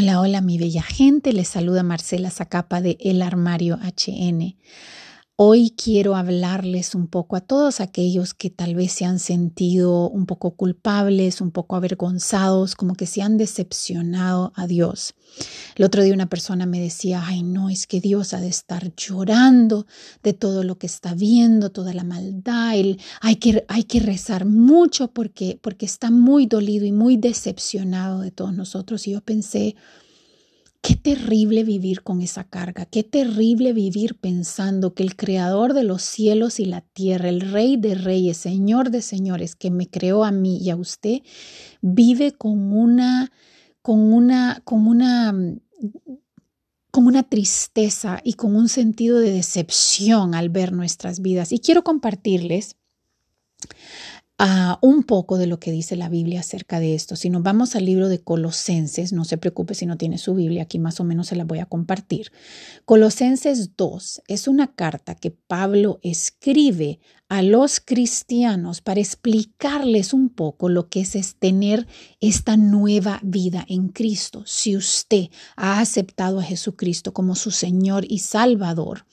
Hola, hola, mi bella gente. Les saluda Marcela Zacapa de El Armario HN. Hoy quiero hablarles un poco a todos aquellos que tal vez se han sentido un poco culpables, un poco avergonzados, como que se han decepcionado a Dios. El otro día una persona me decía, ay no, es que Dios ha de estar llorando de todo lo que está viendo, toda la maldad, hay, que, hay que rezar mucho porque, porque está muy dolido y muy decepcionado de todos nosotros. Y yo pensé, Qué terrible vivir con esa carga, qué terrible vivir pensando que el creador de los cielos y la tierra, el rey de reyes, señor de señores, que me creó a mí y a usted, vive con una, con una, con una, con una tristeza y con un sentido de decepción al ver nuestras vidas. Y quiero compartirles un poco de lo que dice la Biblia acerca de esto. Si nos vamos al libro de Colosenses, no se preocupe si no tiene su Biblia, aquí más o menos se la voy a compartir. Colosenses 2 es una carta que Pablo escribe a los cristianos para explicarles un poco lo que es, tener esta nueva vida en Cristo. Si usted ha aceptado a Jesucristo como su Señor y Salvador,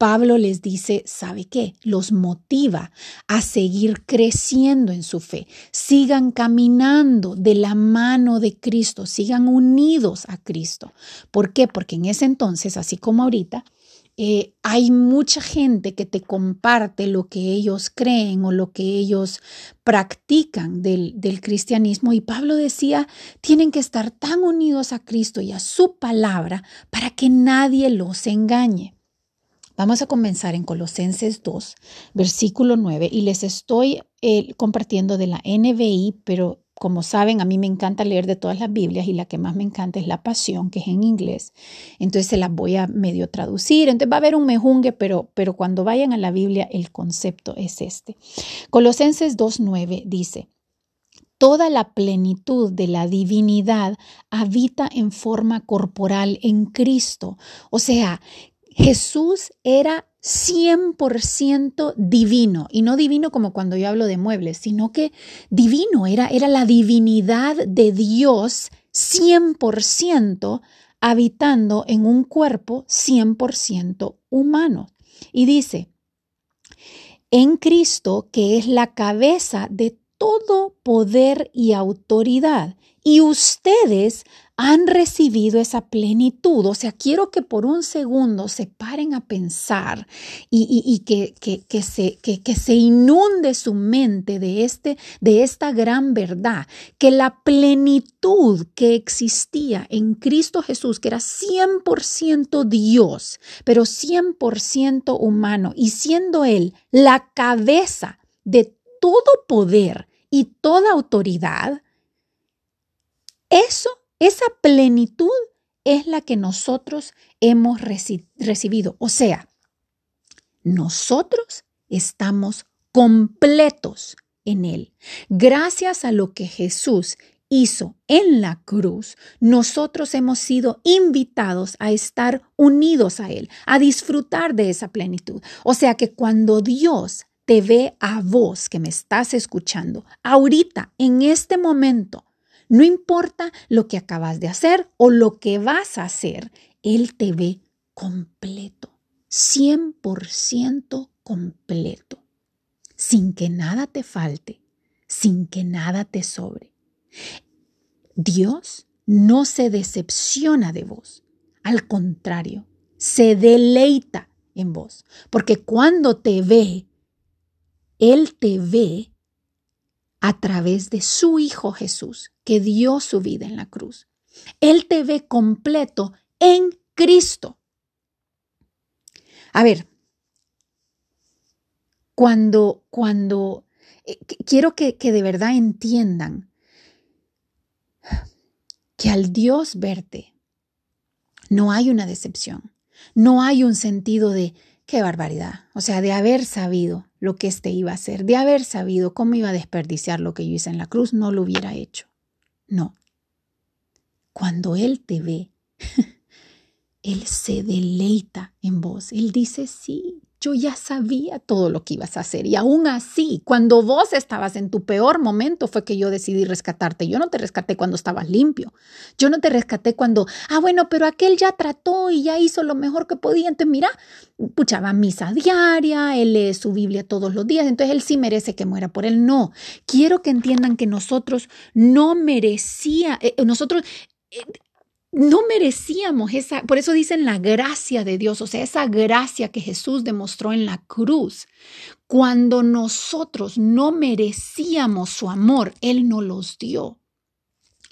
Pablo les dice, ¿sabe qué? Los motiva a seguir creciendo en su fe. Sigan caminando de la mano de Cristo, sigan unidos a Cristo. ¿Por qué? Porque en ese entonces, así como ahorita, eh, hay mucha gente que te comparte lo que ellos creen o lo que ellos practican del, del cristianismo y Pablo decía, tienen que estar tan unidos a Cristo y a su palabra para que nadie los engañe. Vamos a comenzar en Colosenses 2, versículo 9, y les estoy eh, compartiendo de la NBI, pero como saben, a mí me encanta leer de todas las Biblias y la que más me encanta es la Pasión, que es en inglés. Entonces se las voy a medio traducir. Entonces va a haber un mejungue, pero, pero cuando vayan a la Biblia el concepto es este. Colosenses 2.9 dice, Toda la plenitud de la divinidad habita en forma corporal en Cristo. O sea, Jesús era 100% divino, y no divino como cuando yo hablo de muebles, sino que divino, era, era la divinidad de Dios 100% habitando en un cuerpo 100% humano. Y dice, en Cristo, que es la cabeza de todo poder y autoridad, y ustedes han recibido esa plenitud. O sea, quiero que por un segundo se paren a pensar y, que, que, se, que, se inunde su mente de, este, de esta gran verdad, que la plenitud que existía en Cristo Jesús, que era 100% Dios, pero 100% humano, y siendo Él la cabeza de todo poder y toda autoridad, eso esa plenitud es la que nosotros hemos recibido. O sea, nosotros estamos completos en Él. Gracias a lo que Jesús hizo en la cruz, nosotros hemos sido invitados a estar unidos a Él, a disfrutar de esa plenitud. O sea que cuando Dios te ve a vos que me estás escuchando, ahorita, en este momento, no importa lo que acabas de hacer o lo que vas a hacer, Él te ve completo, 100% completo, sin que nada te falte, sin que nada te sobre. Dios no se decepciona de vos, al contrario, se deleita en vos, porque cuando te ve, Él te ve a través de su Hijo Jesús, que dio su vida en la cruz. Él te ve completo en Cristo. A ver, cuando, cuando, eh, quiero que, que de verdad entiendan que al Dios verte no hay una decepción, no hay un sentido de qué barbaridad, o sea, de haber sabido lo que éste iba a hacer, de haber sabido cómo iba a desperdiciar lo que yo hice en la cruz, no lo hubiera hecho. No. Cuando Él te ve, Él se deleita en vos. Él dice, sí, yo ya sabía todo lo que ibas a hacer y aún así, cuando vos estabas en tu peor momento fue que yo decidí rescatarte. Yo no te rescaté cuando estabas limpio. Yo no te rescaté cuando, ah, bueno, pero aquel ya trató y ya hizo lo mejor que podía. Entonces, mira, puchaba misa diaria, él lee su Biblia todos los días, entonces él sí merece que muera por él. No, quiero que entiendan que nosotros no merecía, eh, nosotros... Eh, no merecíamos esa, por eso dicen la gracia de Dios, o sea, esa gracia que Jesús demostró en la cruz. Cuando nosotros no merecíamos su amor, Él nos los dio.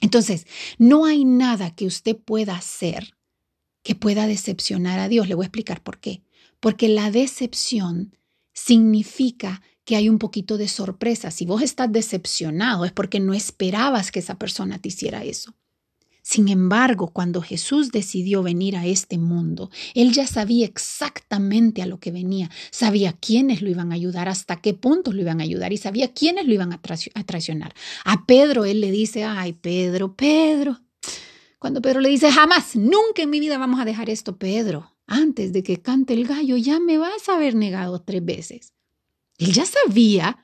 Entonces, no hay nada que usted pueda hacer que pueda decepcionar a Dios. Le voy a explicar por qué. Porque la decepción significa que hay un poquito de sorpresa. Si vos estás decepcionado es porque no esperabas que esa persona te hiciera eso. Sin embargo, cuando Jesús decidió venir a este mundo, él ya sabía exactamente a lo que venía, sabía quiénes lo iban a ayudar, hasta qué puntos lo iban a ayudar y sabía quiénes lo iban a, traicionar. A Pedro él le dice, ay Pedro, Pedro. Cuando Pedro le dice, jamás, nunca en mi vida vamos a dejar esto, Pedro, antes de que cante el gallo, ya me vas a haber negado tres veces. Él ya sabía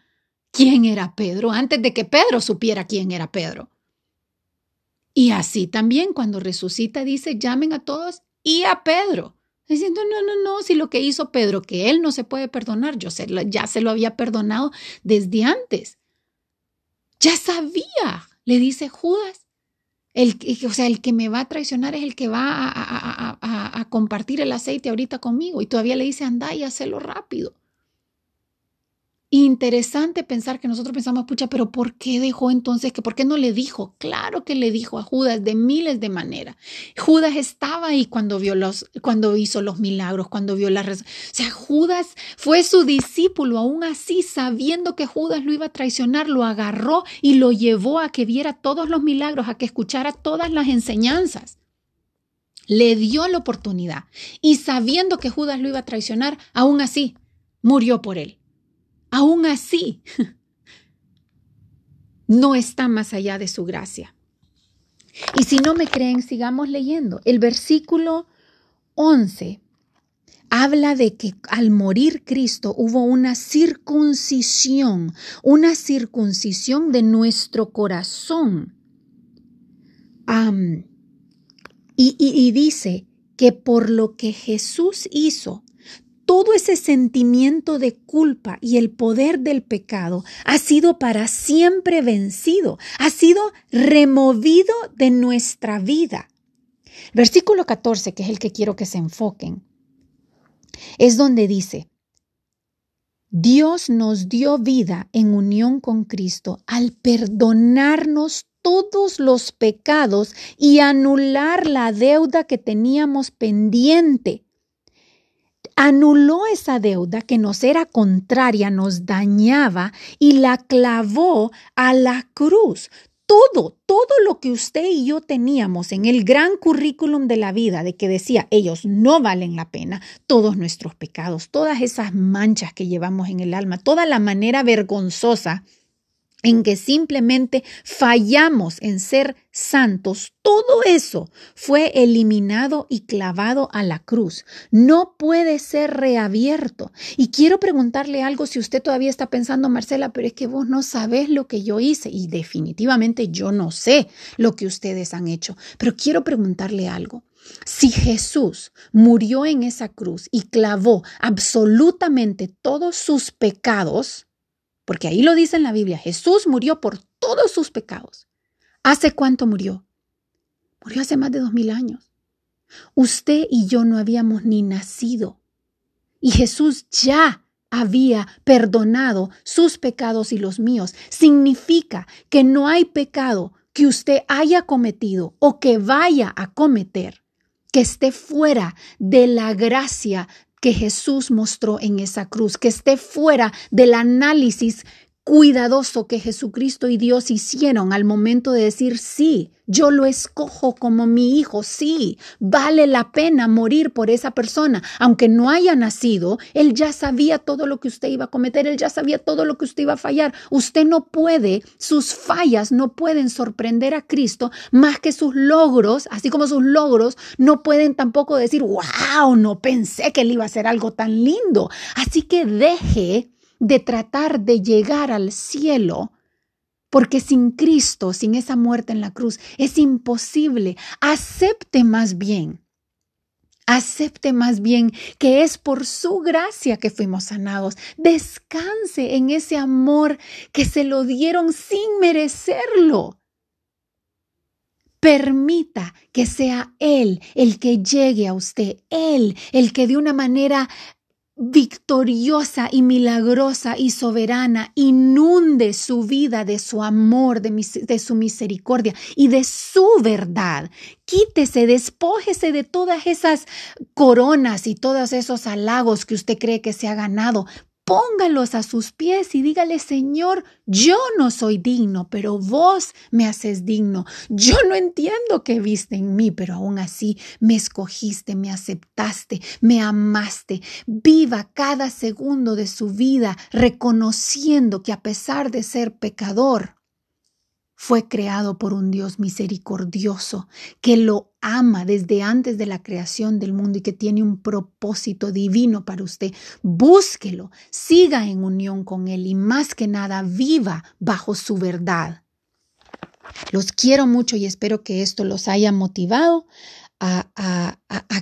quién era Pedro antes de que Pedro supiera quién era Pedro. Y así también cuando resucita dice, llamen a todos y a Pedro. Diciendo, no, no, no, si lo que hizo Pedro, que él no se puede perdonar, yo ya se lo había perdonado desde antes. Ya sabía, le dice Judas. El, o sea, el que me va a traicionar es el que va a, a compartir el aceite ahorita conmigo. Y todavía le dice, anda y hazlo rápido. Interesante pensar que nosotros pensamos, pucha, pero ¿por qué dejó entonces? que ¿Por qué no le dijo? Claro que le dijo a Judas de miles de maneras. Judas estaba ahí cuando, vio los, cuando hizo los milagros, cuando vio la... O sea, Judas fue su discípulo, aún así, sabiendo que Judas lo iba a traicionar, lo agarró y lo llevó a que viera todos los milagros, a que escuchara todas las enseñanzas. Le dio la oportunidad y sabiendo que Judas lo iba a traicionar, aún así, murió por él aún así no está más allá de su gracia. Y si no me creen, sigamos leyendo. El versículo 11 habla de que al morir Cristo hubo una circuncisión, una circuncisión de nuestro corazón. y, y dice que por lo que Jesús hizo, todo ese sentimiento de culpa y el poder del pecado ha sido para siempre vencido, ha sido removido de nuestra vida. Versículo 14, que es el que quiero que se enfoquen, es donde dice, Dios nos dio vida en unión con Cristo al perdonarnos todos los pecados y anular la deuda que teníamos pendiente anuló esa deuda que nos era contraria, nos dañaba y la clavó a la cruz. Todo, todo lo que usted y yo teníamos en el gran currículum de la vida, de que decía, ellos no valen la pena, todos nuestros pecados, todas esas manchas que llevamos en el alma, toda la manera vergonzosa en que simplemente fallamos en ser santos, todo eso fue eliminado y clavado a la cruz. No puede ser reabierto. Y quiero preguntarle algo si usted todavía está pensando, Marcela, pero es que vos no sabes lo que yo hice y definitivamente yo no sé lo que ustedes han hecho, pero quiero preguntarle algo. Si Jesús murió en esa cruz y clavó absolutamente todos sus pecados, porque ahí lo dice en la Biblia, Jesús murió por todos sus pecados. ¿Hace cuánto murió? Murió hace más de dos mil años. Usted y yo no habíamos ni nacido. Y Jesús ya había perdonado sus pecados y los míos. Significa que no hay pecado que usted haya cometido o que vaya a cometer que esté fuera de la gracia que Jesús mostró en esa cruz, que esté fuera del análisis cuidadoso que Jesucristo y Dios hicieron al momento de decir, sí, yo lo escojo como mi hijo, sí, vale la pena morir por esa persona, aunque no haya nacido, él ya sabía todo lo que usted iba a cometer, él ya sabía todo lo que usted iba a fallar. Usted no puede, sus fallas no pueden sorprender a Cristo más que sus logros, así como sus logros no pueden tampoco decir, wow, no pensé que él iba a hacer algo tan lindo. Así que deje de tratar de llegar al cielo, porque sin Cristo, sin esa muerte en la cruz, es imposible. Acepte más bien. Acepte más bien que es por su gracia que fuimos sanados. Descanse en ese amor que se lo dieron sin merecerlo. Permita que sea Él el que llegue a usted, Él el que de una manera victoriosa y milagrosa y soberana inunde su vida de su amor, de, su misericordia y de su verdad. Quítese, despójese de todas esas coronas y todos esos halagos que usted cree que se ha ganado póngalos a sus pies y dígale, Señor, yo no soy digno, pero vos me haces digno. Yo no entiendo qué viste en mí, pero aún así me escogiste, me aceptaste, me amaste. Viva cada segundo de su vida reconociendo que a pesar de ser pecador, fue creado por un Dios misericordioso que lo ama desde antes de la creación del mundo y que tiene un propósito divino para usted. Búsquelo, siga en unión con Él y más que nada viva bajo su verdad. Los quiero mucho y espero que esto los haya motivado a,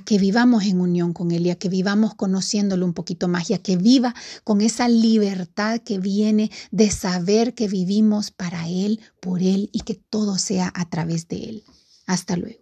que vivamos en unión con Él y a que vivamos conociéndolo un poquito más y a que viva con esa libertad que viene de saber que vivimos para Él, por Él y que todo sea a través de Él. Hasta luego.